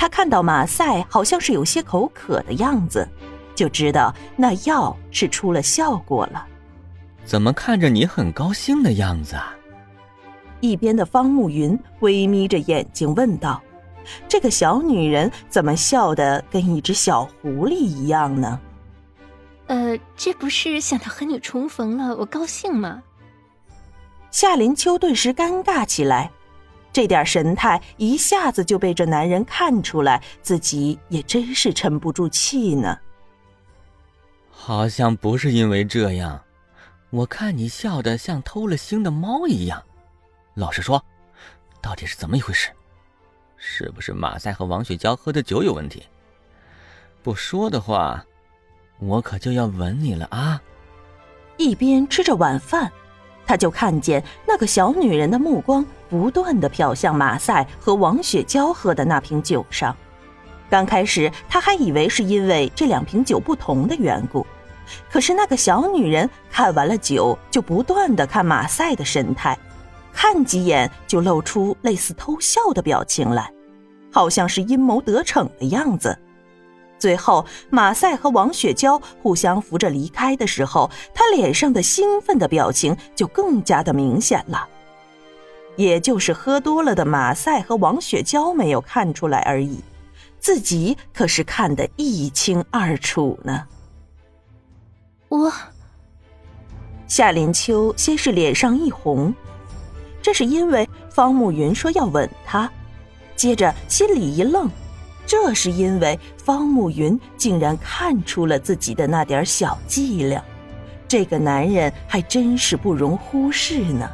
他看到马赛好像是有些口渴的样子，就知道那药是出了效果了。怎么看着你很高兴的样子啊？一边的方慕云微眯着眼睛问道：“这个小女人怎么笑得跟一只小狐狸一样呢？”呃，这不是想到和你重逢了，我高兴吗？夏林秋顿时尴尬起来，这点神态一下子就被这男人看出来，自己也真是沉不住气呢。好像不是因为这样，我看你笑得像偷了腥的猫一样。老实说，到底是怎么一回事？是不是马赛和王雪娇喝的酒有问题？不说的话，我可就要吻你了啊！一边吃着晚饭。他就看见那个小女人的目光不断的瞟向马赛和王雪娇喝的那瓶酒上。刚开始他还以为是因为这两瓶酒不同的缘故，可是那个小女人看完了酒，就不断的看马赛的神态，看几眼就露出类似偷笑的表情来，好像是阴谋得逞的样子。最后，马赛和王雪娇互相扶着离开的时候，他脸上的兴奋的表情就更加的明显了。也就是喝多了的马赛和王雪娇没有看出来而已，自己可是看得一清二楚呢。我，夏林秋先是脸上一红，这是因为方慕云说要吻她，接着心里一愣。这是因为方慕云竟然看出了自己的那点小伎俩，这个男人还真是不容忽视呢。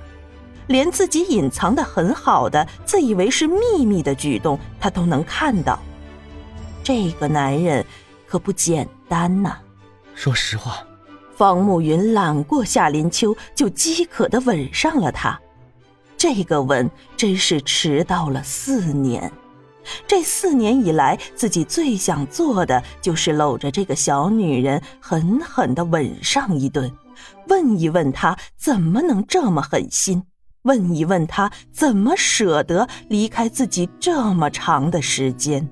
连自己隐藏的很好的、自以为是秘密的举动，他都能看到。这个男人可不简单呐。说实话，方慕云揽过夏林秋，就饥渴的吻上了他。这个吻真是迟到了四年。这四年以来，自己最想做的就是搂着这个小女人，狠狠的吻上一顿，问一问她怎么能这么狠心，问一问她怎么舍得离开自己这么长的时间。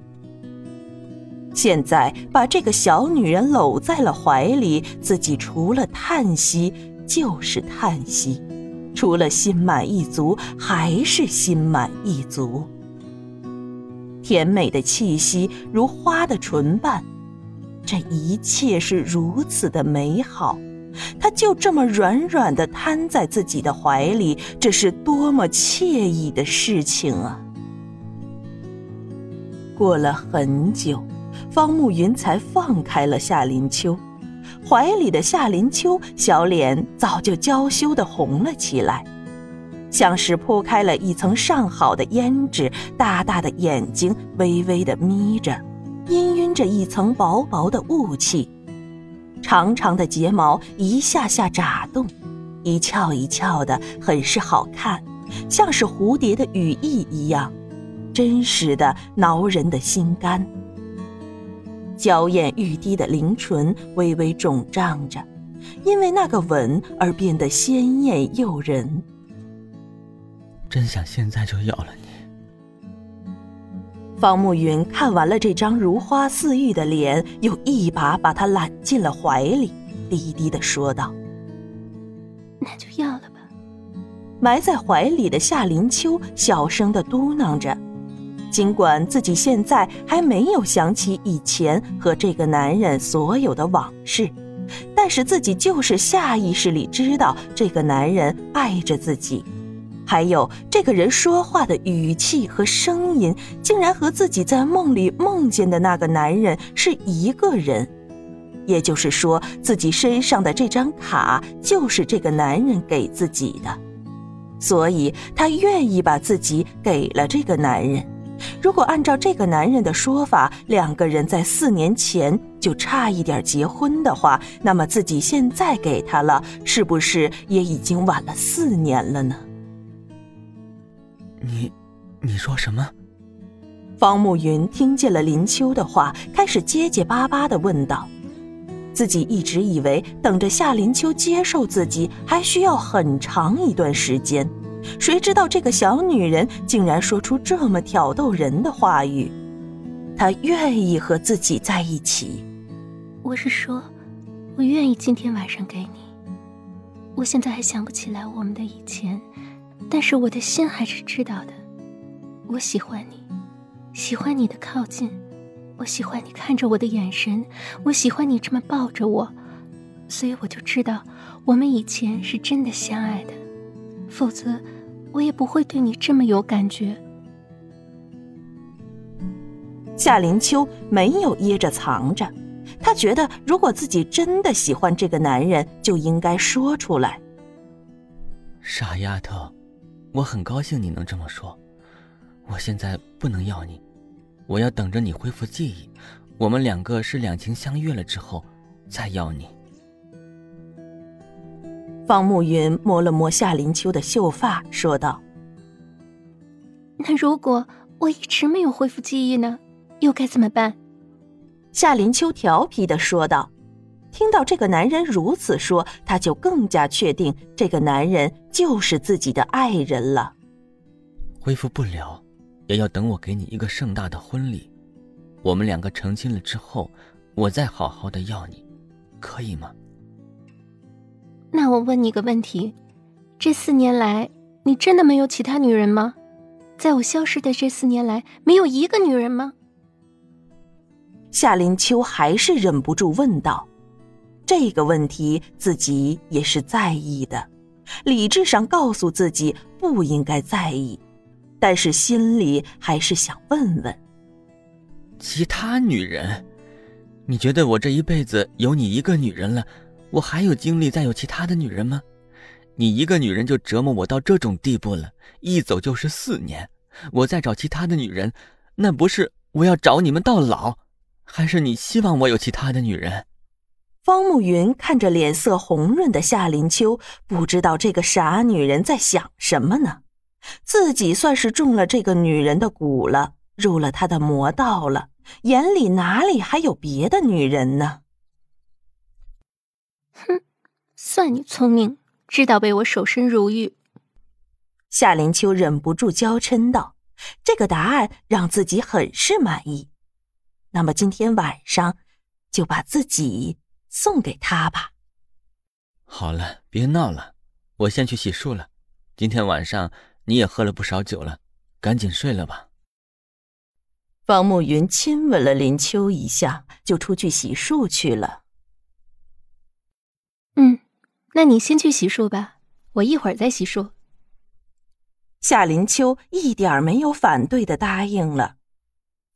现在把这个小女人搂在了怀里，自己除了叹息就是叹息，除了心满意足还是心满意足。甜美的气息如花的唇瓣，这一切是如此的美好，他就这么软软的瘫在自己的怀里，这是多么惬意的事情啊！过了很久，方慕云才放开了夏林秋，怀里的夏林秋小脸早就娇羞的红了起来。像是铺开了一层上好的胭脂，大大的眼睛微微的眯着，氤氲着一层薄薄的雾气，长长的睫毛一下下眨动，一翘一翘的，很是好看，像是蝴蝶的羽翼一样，真实的挠人的心肝。娇艳欲滴的灵唇微微肿胀着，因为那个吻而变得鲜艳诱人。真想现在就要了你。方慕云看完了这张如花似玉的脸，又一把把她揽进了怀里，低低的说道：“那就要了吧。”埋在怀里的夏林秋小声的嘟囔着，尽管自己现在还没有想起以前和这个男人所有的往事，但是自己就是下意识里知道这个男人爱着自己。还有这个人说话的语气和声音，竟然和自己在梦里梦见的那个男人是一个人，也就是说，自己身上的这张卡就是这个男人给自己的，所以他愿意把自己给了这个男人。如果按照这个男人的说法，两个人在四年前就差一点结婚的话，那么自己现在给他了，是不是也已经晚了四年了呢？你，你说什么？方慕云听见了林秋的话，开始结结巴巴的问道：“自己一直以为等着夏林秋接受自己还需要很长一段时间，谁知道这个小女人竟然说出这么挑逗人的话语。她愿意和自己在一起。我是说，我愿意今天晚上给你。我现在还想不起来我们的以前，但是我的心还是知道的。我喜欢你，喜欢你的靠近，我喜欢你看着我的眼神，我喜欢你这么抱着我，所以我就知道我们以前是真的相爱的，否则我也不会对你这么有感觉。夏林秋没有掖着藏着。她觉得，如果自己真的喜欢这个男人，就应该说出来。傻丫头，我很高兴你能这么说。我现在不能要你，我要等着你恢复记忆，我们两个是两情相悦了之后，再要你。方慕云摸了摸夏林秋的秀发，说道：“那如果我一直没有恢复记忆呢？又该怎么办？”夏林秋调皮的说道：“听到这个男人如此说，她就更加确定这个男人就是自己的爱人了。恢复不了，也要等我给你一个盛大的婚礼，我们两个成亲了之后，我再好好的要你，可以吗？”那我问你个问题：这四年来，你真的没有其他女人吗？在我消失的这四年来，没有一个女人吗？夏林秋还是忍不住问道：“这个问题自己也是在意的，理智上告诉自己不应该在意，但是心里还是想问问。其他女人？你觉得我这一辈子有你一个女人了，我还有精力再有其他的女人吗？你一个女人就折磨我到这种地步了，一走就是四年，我再找其他的女人，那不是我要找你们到老？”还是你希望我有其他的女人？方慕云看着脸色红润的夏林秋，不知道这个傻女人在想什么呢？自己算是中了这个女人的蛊了，入了她的魔道了，眼里哪里还有别的女人呢？哼，算你聪明，知道被我守身如玉。夏林秋忍不住娇嗔道：“这个答案让自己很是满意。”那么今天晚上，就把自己送给他吧。好了，别闹了，我先去洗漱了。今天晚上你也喝了不少酒了，赶紧睡了吧。方慕云亲吻了林秋一下，就出去洗漱去了。嗯，那你先去洗漱吧，我一会儿再洗漱。夏林秋一点没有反对的答应了。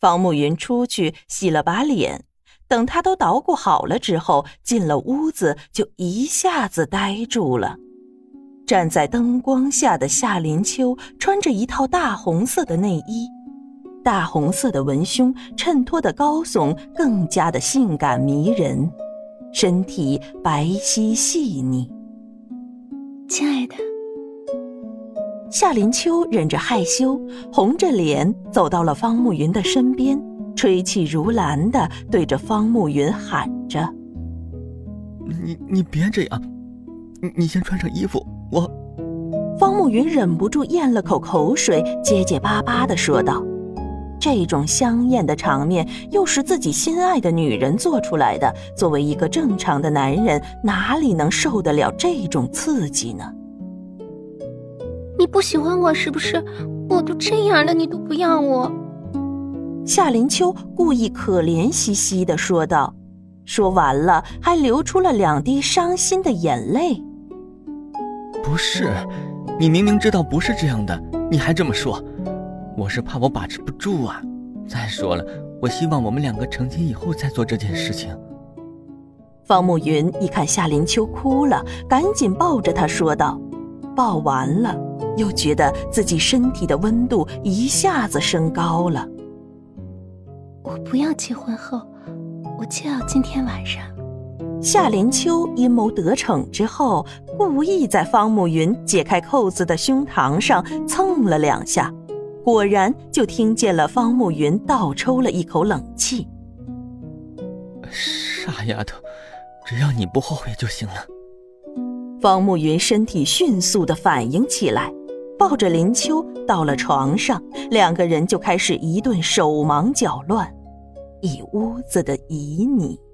方慕云出去洗了把脸，等他都捣鼓好了之后，进了屋子就一下子呆住了。站在灯光下的夏林秋穿着一套大红色的内衣，大红色的文胸衬托的高耸更加的性感迷人，身体白皙细腻。亲爱的。夏林秋忍着害羞，红着脸走到了方慕云的身边，吹气如兰的对着方慕云喊着：“你你别这样，你你先穿上衣服。”我。方慕云忍不住咽了口口水，结结巴巴的说道：“这种香艳的场面又是自己心爱的女人做出来的，作为一个正常的男人，哪里能受得了这种刺激呢？”你不喜欢我是不是？我都这样了，你都不要我。夏林秋故意可怜兮兮的说道，说完了还流出了两滴伤心的眼泪。不是，你明明知道不是这样的，你还这么说，我是怕我把持不住啊。再说了，我希望我们两个成亲以后再做这件事情。方慕云一看夏林秋哭了，赶紧抱着她说道。抱完了，又觉得自己身体的温度一下子升高了。我不要结婚后，我就要今天晚上。夏林秋阴谋得逞之后，故意在方慕云解开扣子的胸膛上蹭了两下，果然就听见了方慕云倒抽了一口冷气。傻丫头，只要你不后悔就行了。方慕云身体迅速的反应起来，抱着林秋到了床上，两个人就开始一顿手忙脚乱。一屋子的旖旎。